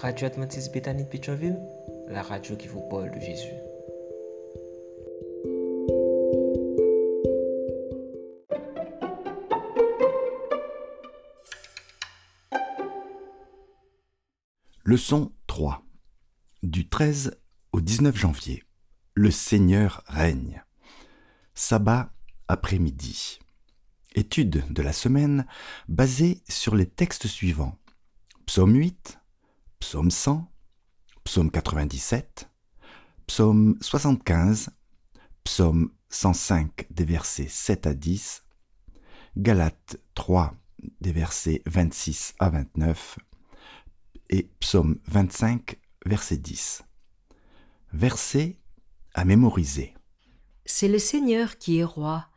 Radio Adventiste Bethany de Pétionville, la radio qui vous parle de Jésus. Leçon 3. Du 13 au 19 janvier. Le Seigneur règne. Sabbat après-midi. Étude de la semaine basée sur les textes suivants. Psaume 8, Psaume 100, Psaume 97, Psaume 75, Psaume 105 des versets 7 à 10, Galates 3 des versets 26 à 29 et Psaume 25 verset 10. Verset à mémoriser. C'est le Seigneur qui est roi,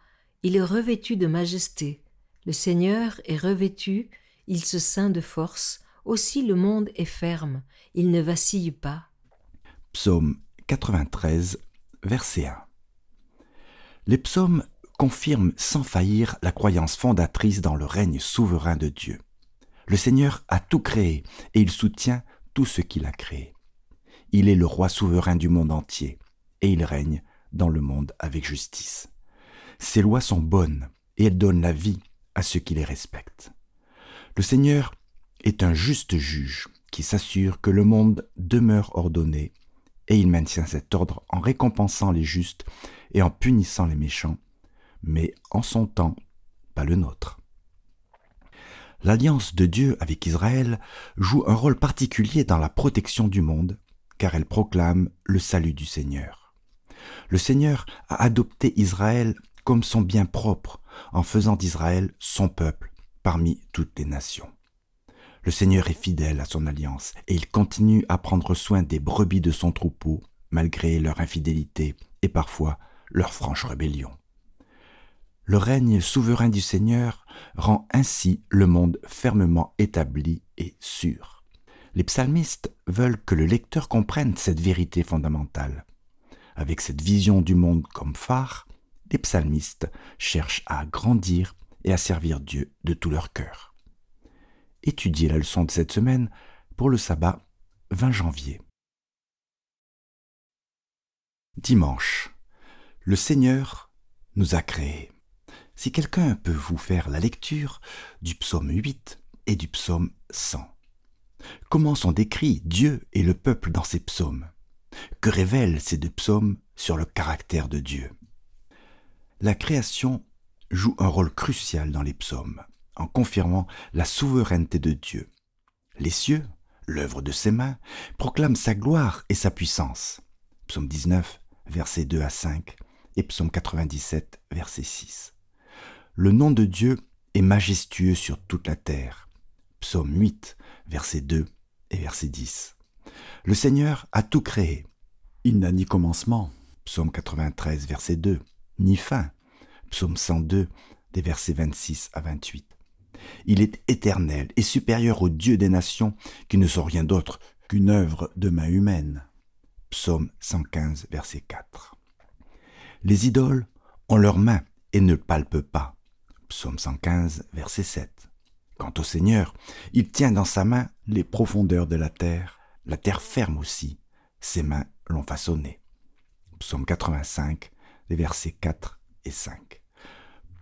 il est revêtu de majesté. Le Seigneur est revêtu, il se ceint de force, aussi le monde est ferme, il ne vacille pas. Psaume 93, verset 1. Les psaumes confirment sans faillir la croyance fondatrice dans le règne souverain de Dieu. Le Seigneur a tout créé et il soutient tout ce qu'il a créé. Il est le roi souverain du monde entier et il règne dans le monde avec justice. Ses lois sont bonnes et elles donnent la vie à ceux qui les respectent. Le Seigneur est un juste juge qui s'assure que le monde demeure ordonné et il maintient cet ordre en récompensant les justes et en punissant les méchants, mais en son temps, pas le nôtre. L'alliance de Dieu avec Israël joue un rôle particulier dans la protection du monde, car elle proclame le salut du Seigneur. Le Seigneur a adopté Israël comme son bien propre, en faisant d'Israël son peuple parmi toutes les nations. Le Seigneur est fidèle à son alliance et il continue à prendre soin des brebis de son troupeau, malgré leur infidélité et parfois leur franche rébellion. Le règne souverain du Seigneur rend ainsi le monde fermement établi et sûr. Les psalmistes veulent que le lecteur comprenne cette vérité fondamentale. Avec cette vision du monde comme phare, les psalmistes cherchent à grandir et à servir Dieu de tout leur cœur. Étudiez la leçon de cette semaine pour le sabbat 20 janvier. Dimanche. Le Seigneur nous a créés. Si quelqu'un peut vous faire la lecture du psaume 8 et du psaume 100. Comment sont décrits Dieu et le peuple dans ces psaumes? Que révèlent ces deux psaumes sur le caractère de Dieu? La création joue un rôle crucial dans les psaumes, en confirmant la souveraineté de Dieu. Les cieux, l'œuvre de ses mains, proclament sa gloire et sa puissance. Psaume 19, versets 2 à 5, et psaume 97, verset 6. Le nom de Dieu est majestueux sur toute la terre. Psaume 8, verset 2 et verset 10. Le Seigneur a tout créé. Il n'a ni commencement. Psaume 93, verset 2 ni fin. Psaume 102, des versets 26 à 28. Il est éternel et supérieur aux dieux des nations qui ne sont rien d'autre qu'une œuvre de main humaine. Psaume 115, verset 4. Les idoles ont leurs mains et ne palpent pas. Psaume 115, verset 7. Quant au Seigneur, il tient dans sa main les profondeurs de la terre, la terre ferme aussi, ses mains l'ont façonné. Psaume 85, les versets 4 et 5.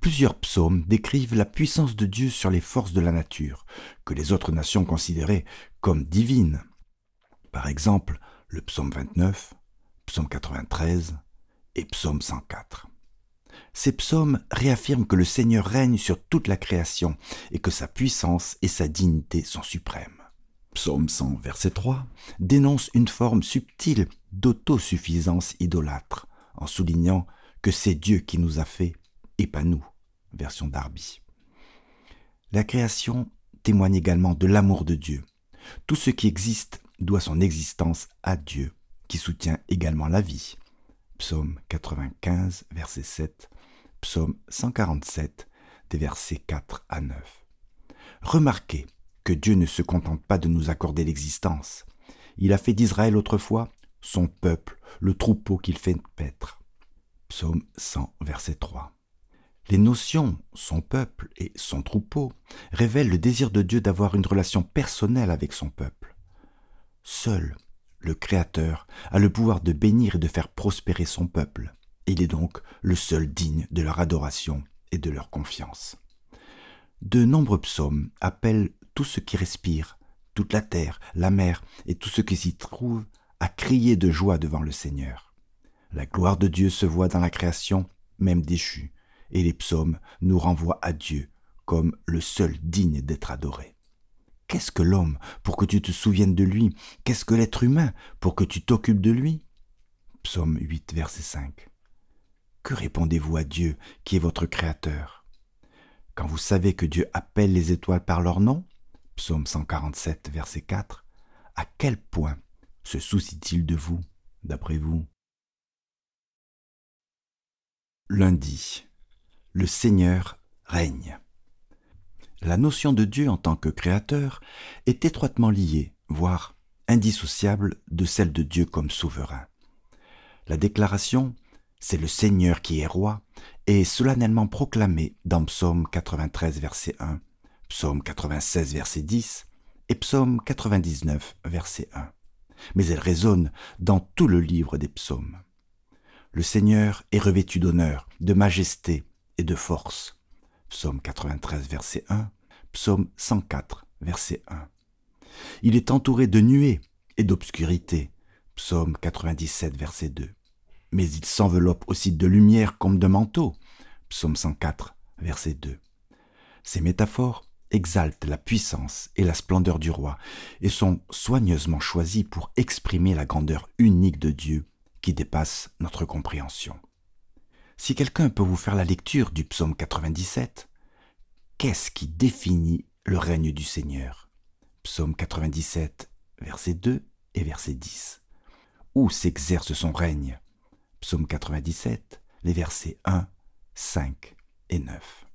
Plusieurs psaumes décrivent la puissance de Dieu sur les forces de la nature, que les autres nations considéraient comme divines. Par exemple, le psaume 29, psaume 93 et psaume 104. Ces psaumes réaffirment que le Seigneur règne sur toute la création et que sa puissance et sa dignité sont suprêmes. Psaume 100, verset 3, dénonce une forme subtile d'autosuffisance idolâtre, en soulignant que c'est Dieu qui nous a fait et pas nous. Version Darby. La création témoigne également de l'amour de Dieu. Tout ce qui existe doit son existence à Dieu, qui soutient également la vie. Psaume 95, verset 7, Psaume 147, des versets 4 à 9. Remarquez que Dieu ne se contente pas de nous accorder l'existence. Il a fait d'Israël autrefois son peuple, le troupeau qu'il fait paître. Psaume 100, verset 3. Les notions son peuple et son troupeau révèlent le désir de Dieu d'avoir une relation personnelle avec son peuple. Seul le Créateur a le pouvoir de bénir et de faire prospérer son peuple. Il est donc le seul digne de leur adoration et de leur confiance. De nombreux psaumes appellent tout ce qui respire, toute la terre, la mer et tout ce qui s'y trouve à crier de joie devant le Seigneur. La gloire de Dieu se voit dans la création, même déchue, et les psaumes nous renvoient à Dieu comme le seul digne d'être adoré. Qu'est-ce que l'homme pour que tu te souviennes de lui? Qu'est-ce que l'être humain pour que tu t'occupes de lui? Psaume 8, verset 5. Que répondez-vous à Dieu qui est votre Créateur? Quand vous savez que Dieu appelle les étoiles par leur nom? Psaume 147, verset 4. À quel point se soucie-t-il de vous, d'après vous? Lundi. Le Seigneur règne. La notion de Dieu en tant que créateur est étroitement liée, voire indissociable de celle de Dieu comme souverain. La déclaration c'est le Seigneur qui est roi, est solennellement proclamée dans Psaume 93 verset 1, Psaume 96 verset 10 et Psaume 99 verset 1 mais elle résonne dans tout le livre des psaumes. Le Seigneur est revêtu d'honneur, de majesté et de force. Psaume 93, verset 1, Psaume 104, verset 1. Il est entouré de nuées et d'obscurité. Psaume 97, verset 2. Mais il s'enveloppe aussi de lumière comme de manteau. Psaume 104, verset 2. Ces métaphores exaltent la puissance et la splendeur du roi et sont soigneusement choisis pour exprimer la grandeur unique de Dieu qui dépasse notre compréhension. Si quelqu'un peut vous faire la lecture du psaume 97, qu'est-ce qui définit le règne du Seigneur? Psaume 97, verset 2 et verset 10. Où s'exerce son règne? Psaume 97, les versets 1, 5 et 9.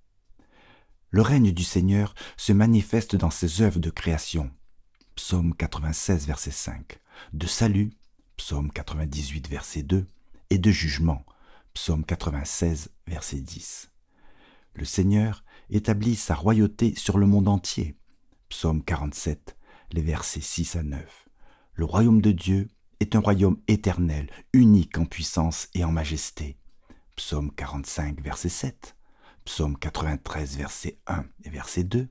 Le règne du Seigneur se manifeste dans ses œuvres de création. Psaume 96, verset 5. De salut, Psaume 98, verset 2. Et de jugement, Psaume 96, verset 10. Le Seigneur établit sa royauté sur le monde entier. Psaume 47, les versets 6 à 9. Le royaume de Dieu est un royaume éternel, unique en puissance et en majesté. Psaume 45, verset 7. Psaume 93, verset 1 et verset 2,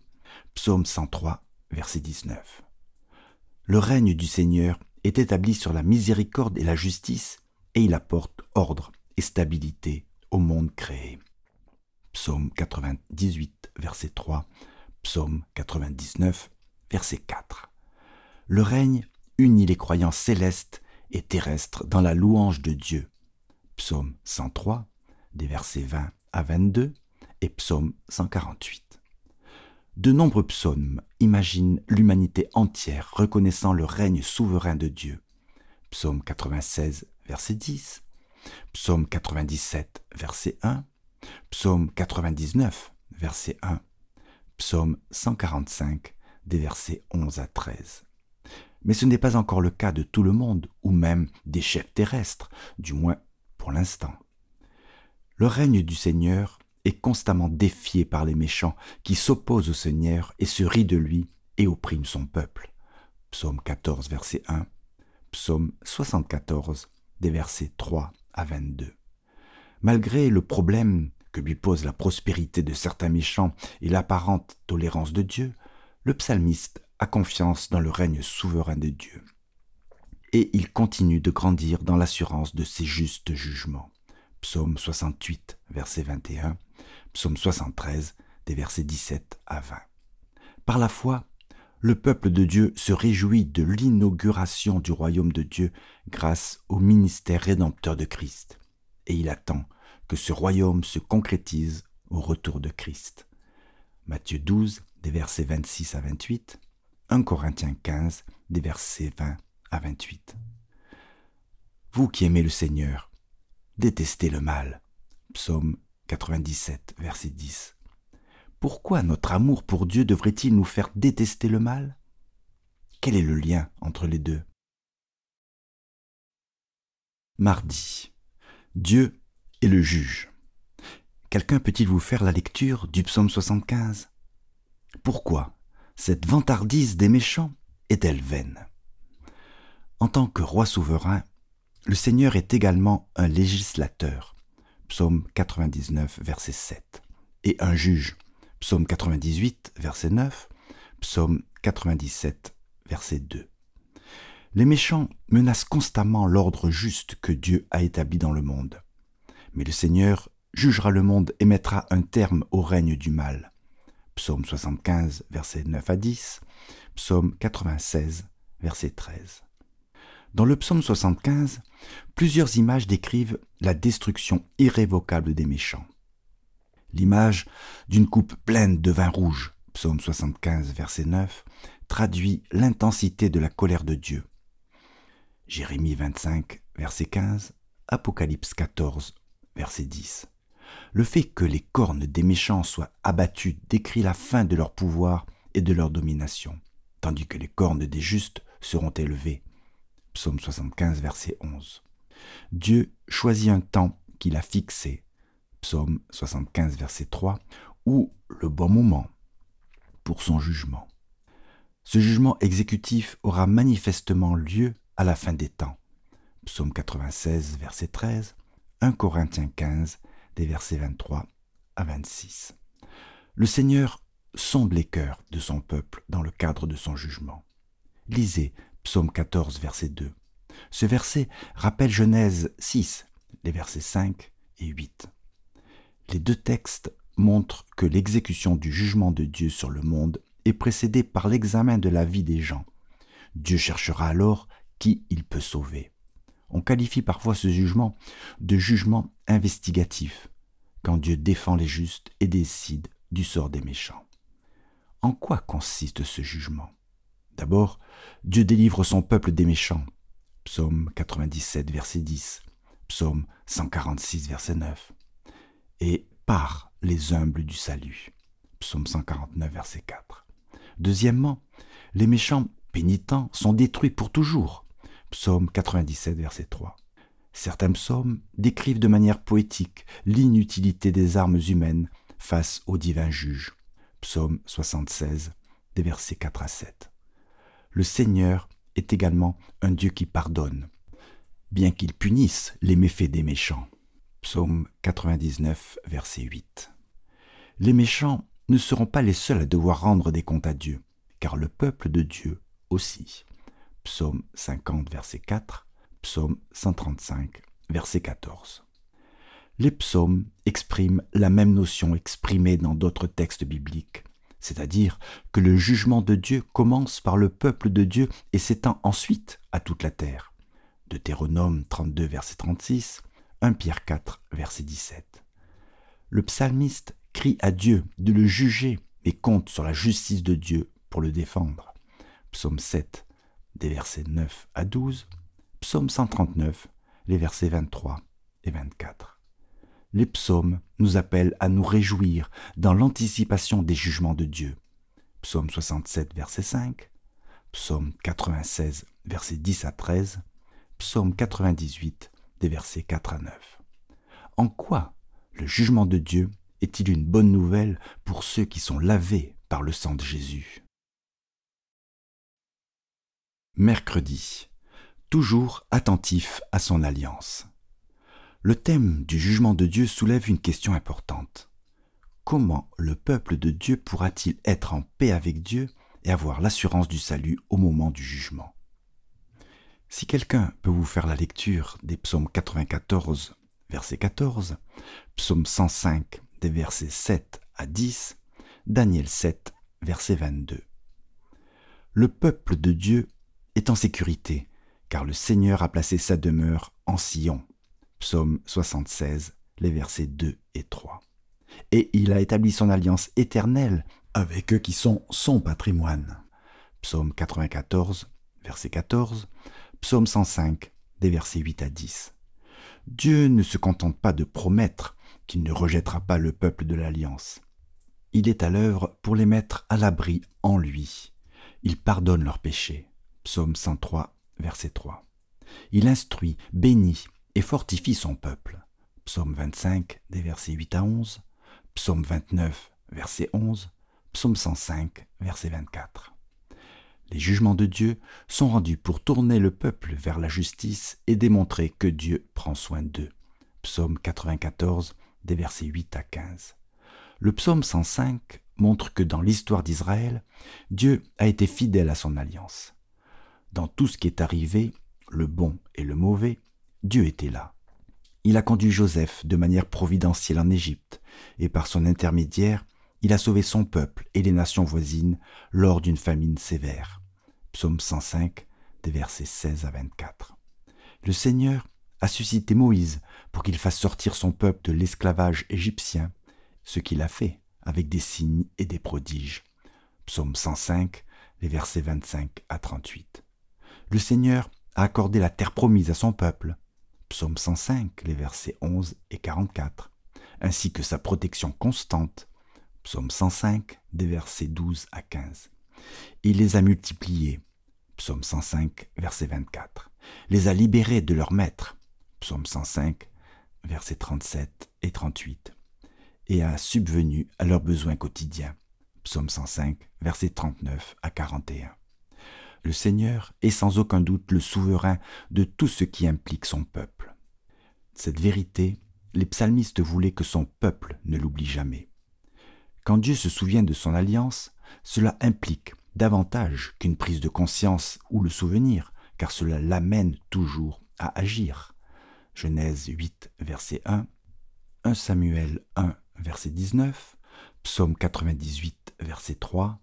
Psaume 103, verset 19. Le règne du Seigneur est établi sur la miséricorde et la justice, et il apporte ordre et stabilité au monde créé. Psaume 98, verset 3, Psaume 99, verset 4. Le règne unit les croyants célestes et terrestres dans la louange de Dieu. Psaume 103, des versets 20 à 22, et psaume 148. De nombreux psaumes imaginent l'humanité entière reconnaissant le règne souverain de Dieu. Psaume 96, verset 10, Psaume 97, verset 1, Psaume 99, verset 1, Psaume 145, des versets 11 à 13. Mais ce n'est pas encore le cas de tout le monde, ou même des chefs terrestres, du moins pour l'instant. Le règne du Seigneur est constamment défié par les méchants qui s'opposent au Seigneur et se rient de lui et oppriment son peuple. Psaume 14, verset 1, Psaume 74, des versets 3 à 22. Malgré le problème que lui pose la prospérité de certains méchants et l'apparente tolérance de Dieu, le psalmiste a confiance dans le règne souverain de Dieu. Et il continue de grandir dans l'assurance de ses justes jugements. Psaume 68, verset 21, Psaume 73, des versets 17 à 20. Par la foi, le peuple de Dieu se réjouit de l'inauguration du royaume de Dieu grâce au ministère rédempteur de Christ, et il attend que ce royaume se concrétise au retour de Christ. Matthieu 12, des versets 26 à 28, 1 Corinthiens 15, des versets 20 à 28. Vous qui aimez le Seigneur, détestez le mal. Psaume 97, verset 10. Pourquoi notre amour pour Dieu devrait-il nous faire détester le mal? Quel est le lien entre les deux? Mardi. Dieu est le juge. Quelqu'un peut-il vous faire la lecture du psaume 75 Pourquoi cette vantardise des méchants est-elle vaine? En tant que roi souverain, le Seigneur est également un législateur. Psaume 99, verset 7. Et un juge. Psaume 98, verset 9. Psaume 97, verset 2. Les méchants menacent constamment l'ordre juste que Dieu a établi dans le monde. Mais le Seigneur jugera le monde et mettra un terme au règne du mal. Psaume 75, verset 9 à 10, Psaume 96, verset 13. Dans le psaume 75, plusieurs images décrivent la destruction irrévocable des méchants. L'image d'une coupe pleine de vin rouge, psaume 75, verset 9, traduit l'intensité de la colère de Dieu. Jérémie 25, verset 15, Apocalypse 14, verset 10. Le fait que les cornes des méchants soient abattues décrit la fin de leur pouvoir et de leur domination, tandis que les cornes des justes seront élevées. Psaume 75, verset 11. Dieu choisit un temps qu'il a fixé. Psaume 75, verset 3, ou le bon moment pour son jugement. Ce jugement exécutif aura manifestement lieu à la fin des temps. Psaume 96, verset 13, 1 Corinthiens 15, des versets 23 à 26. Le Seigneur sonde les cœurs de son peuple dans le cadre de son jugement. Lisez Psaume 14, verset 2. Ce verset rappelle Genèse 6, les versets 5 et 8. Les deux textes montrent que l'exécution du jugement de Dieu sur le monde est précédée par l'examen de la vie des gens. Dieu cherchera alors qui il peut sauver. On qualifie parfois ce jugement de jugement investigatif, quand Dieu défend les justes et décide du sort des méchants. En quoi consiste ce jugement? D'abord, Dieu délivre son peuple des méchants. Psaume 97, verset 10. Psaume 146, verset 9. Et par les humbles du salut. Psaume 149, verset 4. Deuxièmement, les méchants pénitents sont détruits pour toujours. Psaume 97, verset 3. Certains psaumes décrivent de manière poétique l'inutilité des armes humaines face au divin juge. Psaume 76, des versets 4 à 7. Le Seigneur est également un Dieu qui pardonne, bien qu'il punisse les méfaits des méchants. Psaume 99, verset 8. Les méchants ne seront pas les seuls à devoir rendre des comptes à Dieu, car le peuple de Dieu aussi psaume 50, verset 4, psaume 135, verset 14. Les psaumes expriment la même notion exprimée dans d'autres textes bibliques, c'est-à-dire que le jugement de Dieu commence par le peuple de Dieu et s'étend ensuite à toute la terre. Deutéronome 32, verset 36, 1 Pierre 4, verset 17. Le psalmiste crie à Dieu de le juger et compte sur la justice de Dieu pour le défendre. Psaume 7, des versets 9 à 12, psaume 139, les versets 23 et 24. Les psaumes nous appellent à nous réjouir dans l'anticipation des jugements de Dieu. Psaume 67, verset 5, psaume 96, versets 10 à 13, psaume 98, des versets 4 à 9. En quoi le jugement de Dieu est-il une bonne nouvelle pour ceux qui sont lavés par le sang de Jésus? Mercredi. Toujours attentif à son alliance. Le thème du jugement de Dieu soulève une question importante. Comment le peuple de Dieu pourra-t-il être en paix avec Dieu et avoir l'assurance du salut au moment du jugement? Si quelqu'un peut vous faire la lecture des psaumes 94, verset 14, psaume 105, des versets 7 à 10, Daniel 7, verset 22. Le peuple de Dieu est en sécurité, car le Seigneur a placé sa demeure en Sion. Psaume 76, les versets 2 et 3. Et il a établi son alliance éternelle avec eux qui sont son patrimoine. Psaume 94, verset 14, Psaume 105, des versets 8 à 10. Dieu ne se contente pas de promettre qu'il ne rejettera pas le peuple de l'alliance. Il est à l'œuvre pour les mettre à l'abri en lui. Il pardonne leurs péchés. Psaume 103, verset 3. Il instruit, bénit et fortifie son peuple. Psaume 25, des versets 8 à 11. Psaume 29, verset 11. Psaume 105, verset 24. Les jugements de Dieu sont rendus pour tourner le peuple vers la justice et démontrer que Dieu prend soin d'eux. Psaume 94, des versets 8 à 15. Le psaume 105 montre que dans l'histoire d'Israël, Dieu a été fidèle à son alliance. Dans tout ce qui est arrivé, le bon et le mauvais, Dieu était là. Il a conduit Joseph de manière providentielle en Égypte, et par son intermédiaire, il a sauvé son peuple et les nations voisines lors d'une famine sévère. Psaume 105, des versets 16 à 24. Le Seigneur a suscité Moïse pour qu'il fasse sortir son peuple de l'esclavage égyptien, ce qu'il a fait avec des signes et des prodiges. Psaume 105, les versets 25 à 38. Le Seigneur a accordé la terre promise à son peuple. Psaume 105, les versets 11 et 44, ainsi que sa protection constante. Psaume 105, des versets 12 à 15. Il les a multipliés. Psaume 105, verset 24. Les a libérés de leur maître. Psaume 105, versets 37 et 38 et a subvenu à leurs besoins quotidiens. Psaume 105, versets 39 à 41. Le Seigneur est sans aucun doute le souverain de tout ce qui implique son peuple. Cette vérité, les psalmistes voulaient que son peuple ne l'oublie jamais. Quand Dieu se souvient de son alliance, cela implique davantage qu'une prise de conscience ou le souvenir, car cela l'amène toujours à agir. Genèse 8, verset 1, 1 Samuel 1, verset 19, psaume 98, verset 3,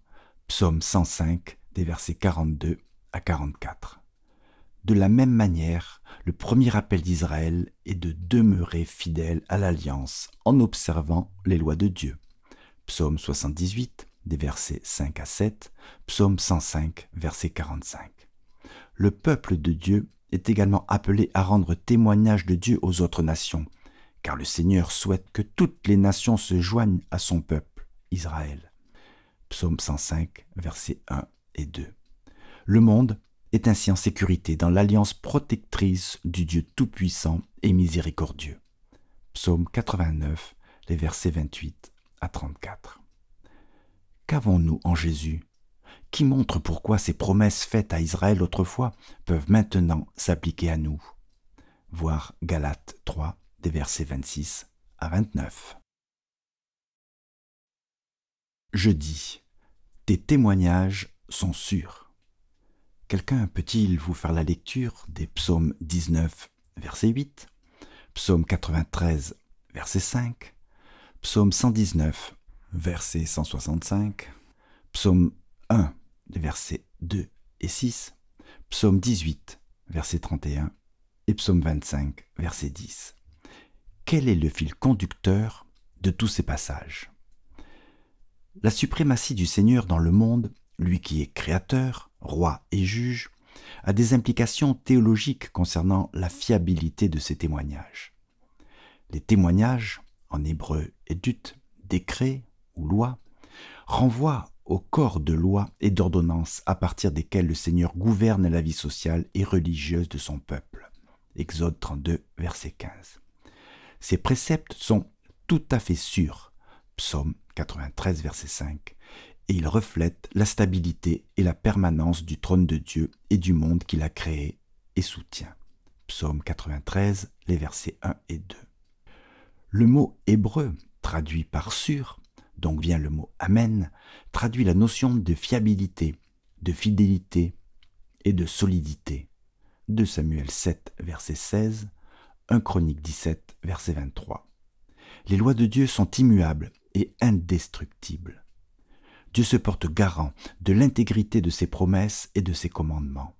psaume 105, des versets 42 à 44. De la même manière, le premier appel d'Israël est de demeurer fidèle à l'alliance en observant les lois de Dieu. Psaume 78, des versets 5 à 7, psaume 105, verset 45. Le peuple de Dieu est également appelé à rendre témoignage de Dieu aux autres nations, car le Seigneur souhaite que toutes les nations se joignent à son peuple, Israël. Psaume 105, versets 1 et 2. Le monde est ainsi en sécurité dans l'alliance protectrice du Dieu Tout-Puissant et Miséricordieux. Psaume 89, les versets 28 à 34. Qu'avons-nous en Jésus qui montre pourquoi ces promesses faites à Israël autrefois peuvent maintenant s'appliquer à nous? Voir Galates 3, des versets 26 à 29. Je dis, tes témoignages sont sûrs. Quelqu'un peut-il vous faire la lecture des psaumes 19, verset 8, psaume 93, verset 5, psaume 119, verset 165, psaume 1, les versets 2 et 6, psaume 18, verset 31 et psaume 25, verset 10 quel est le fil conducteur de tous ces passages? La suprématie du Seigneur dans le monde, lui qui est créateur, roi et juge, a des implications théologiques concernant la fiabilité de ces témoignages. Les témoignages, en hébreu édut, décret ou loi, renvoient au corps de loi et d'ordonnances à partir desquels le Seigneur gouverne la vie sociale et religieuse de son peuple. Exode 32, verset 15. Ces préceptes sont tout à fait sûrs. Psaume 93, verset 5. Et ils reflètent la stabilité et la permanence du trône de Dieu et du monde qu'il a créé et soutient. Psaume 93, les versets 1 et 2. Le mot hébreu, traduit par sûr, donc vient le mot Amen, traduit la notion de fiabilité, de fidélité et de solidité. 2 Samuel 7, verset 16, 1 Chronique 17, verset 23. Les lois de Dieu sont immuables et indestructibles. Dieu se porte garant de l'intégrité de ses promesses et de ses commandements.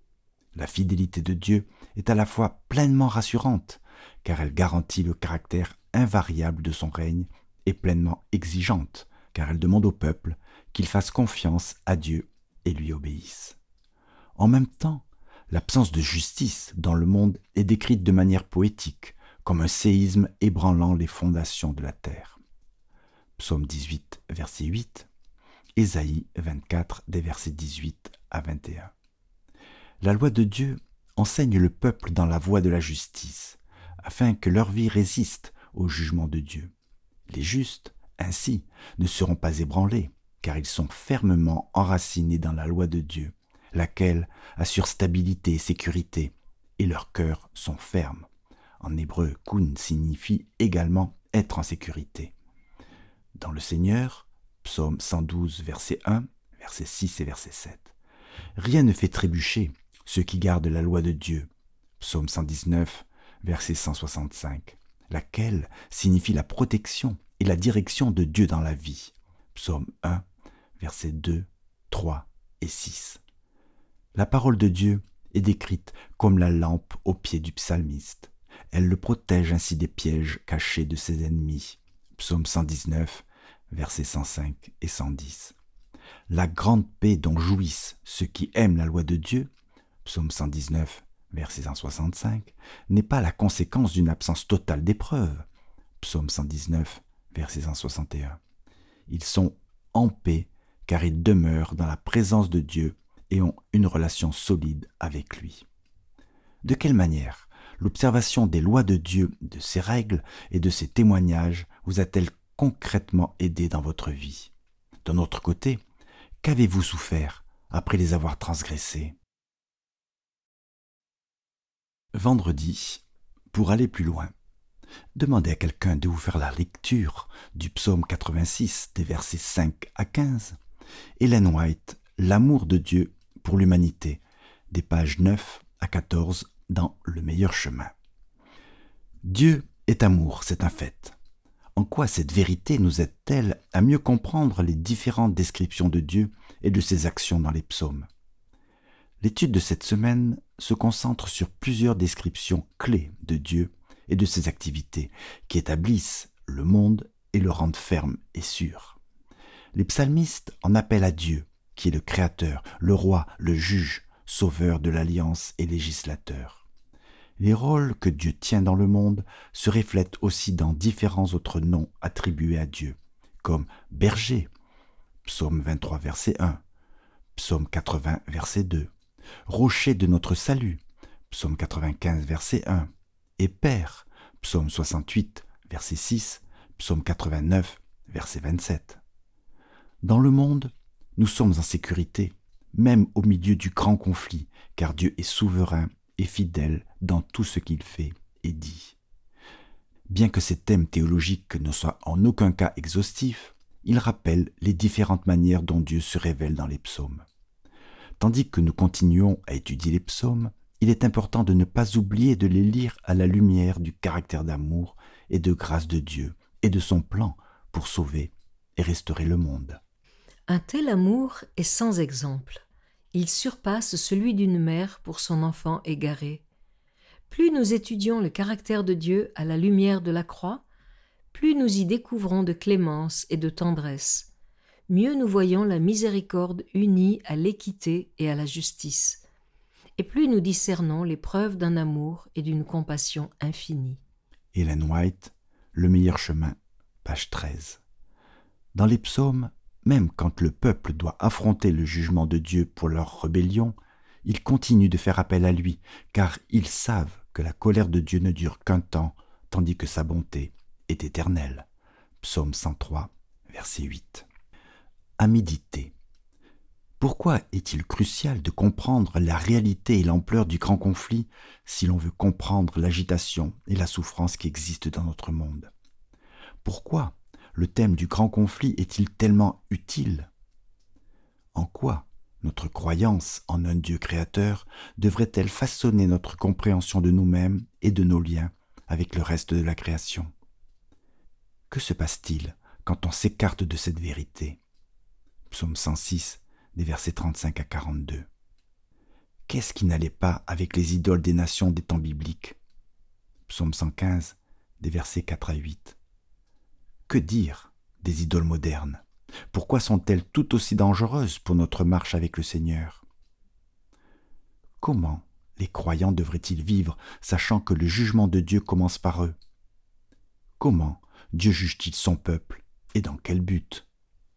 La fidélité de Dieu est à la fois pleinement rassurante, car elle garantit le caractère invariable de son règne, et pleinement exigeante, car elle demande au peuple qu'il fasse confiance à Dieu et lui obéisse. En même temps, L'absence de justice dans le monde est décrite de manière poétique, comme un séisme ébranlant les fondations de la terre. Psaume 18, verset 8, Ésaïe 24, des versets 18 à 21. La loi de Dieu enseigne le peuple dans la voie de la justice, afin que leur vie résiste au jugement de Dieu. Les justes, ainsi, ne seront pas ébranlés, car ils sont fermement enracinés dans la loi de Dieu laquelle assure stabilité et sécurité, et leurs cœurs sont fermes. En hébreu, kun signifie également être en sécurité. Dans le Seigneur, psaume 112, verset 1, verset 6 et verset 7. Rien ne fait trébucher ceux qui gardent la loi de Dieu. Psaume 119, verset 165, laquelle signifie la protection et la direction de Dieu dans la vie. Psaume 1, verset 2, 3 et 6. La parole de Dieu est décrite comme la lampe au pied du psalmiste. Elle le protège ainsi des pièges cachés de ses ennemis. Psaume 119, versets 105 et 110. La grande paix dont jouissent ceux qui aiment la loi de Dieu, psaume 119, verset 165, n'est pas la conséquence d'une absence totale d'épreuves, psaume 119, verset 161. Ils sont en paix car ils demeurent dans la présence de Dieu et ont une relation solide avec lui. De quelle manière l'observation des lois de Dieu, de ses règles et de ses témoignages vous a-t-elle concrètement aidé dans votre vie? D'un autre côté, qu'avez-vous souffert après les avoir transgressés Vendredi, pour aller plus loin, demandez à quelqu'un de vous faire la lecture du psaume 86 des versets 5 à 15, Hélène White, L'amour de Dieu pour l'humanité, des pages 9 à 14 dans Le meilleur chemin. Dieu est amour, c'est un fait. En quoi cette vérité nous aide-t-elle à mieux comprendre les différentes descriptions de Dieu et de ses actions dans les psaumes? L'étude de cette semaine se concentre sur plusieurs descriptions clés de Dieu et de ses activités qui établissent le monde et le rendent ferme et sûr. Les psalmistes en appellent à Dieu, qui est le Créateur, le Roi, le Juge, Sauveur de l'Alliance et législateur les rôles que Dieu tient dans le monde se reflètent aussi dans différents autres noms attribués à Dieu, comme berger, psaume 23 verset 1, psaume 80 verset 2, rocher de notre salut, psaume 95 verset 1, et père, psaume 68 verset 6, psaume 89 verset 27. Dans le monde, nous sommes en sécurité, même au milieu du grand conflit, car Dieu est souverain et fidèle dans tout ce qu'il fait et dit. Bien que ces thèmes théologiques ne soient en aucun cas exhaustifs, ils rappellent les différentes manières dont Dieu se révèle dans les psaumes. Tandis que nous continuons à étudier les psaumes, il est important de ne pas oublier de les lire à la lumière du caractère d'amour et de grâce de Dieu et de son plan pour sauver et restaurer le monde. Un tel amour est sans exemple il surpasse celui d'une mère pour son enfant égaré. Plus nous étudions le caractère de Dieu à la lumière de la croix, plus nous y découvrons de clémence et de tendresse, mieux nous voyons la miséricorde unie à l'équité et à la justice, et plus nous discernons les preuves d'un amour et d'une compassion infinie. Hélène White, Le meilleur chemin, page 13. Dans les psaumes, même quand le peuple doit affronter le jugement de Dieu pour leur rébellion, ils continuent de faire appel à lui, car ils savent que la colère de Dieu ne dure qu'un temps, tandis que sa bonté est éternelle. Psaume 103, verset 8. Pourquoi est-il crucial de comprendre la réalité et l'ampleur du grand conflit si l'on veut comprendre l'agitation et la souffrance qui existent dans notre monde? Pourquoi le thème du grand conflit est-il tellement utile? En quoi notre croyance en un Dieu créateur devrait-elle façonner notre compréhension de nous-mêmes et de nos liens avec le reste de la création? Que se passe-t-il quand on s'écarte de cette vérité? Psaume 106, des versets 35 à 42. Qu'est-ce qui n'allait pas avec les idoles des nations des temps bibliques? Psaume 115, des versets 4 à 8. Que dire des idoles modernes? Pourquoi sont-elles tout aussi dangereuses pour notre marche avec le Seigneur? Comment les croyants devraient-ils vivre sachant que le jugement de Dieu commence par eux? Comment Dieu juge-t-il son peuple et dans quel but?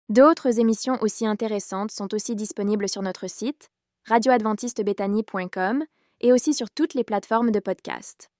D'autres émissions aussi intéressantes sont aussi disponibles sur notre site radioadventistebethany.com et aussi sur toutes les plateformes de podcast.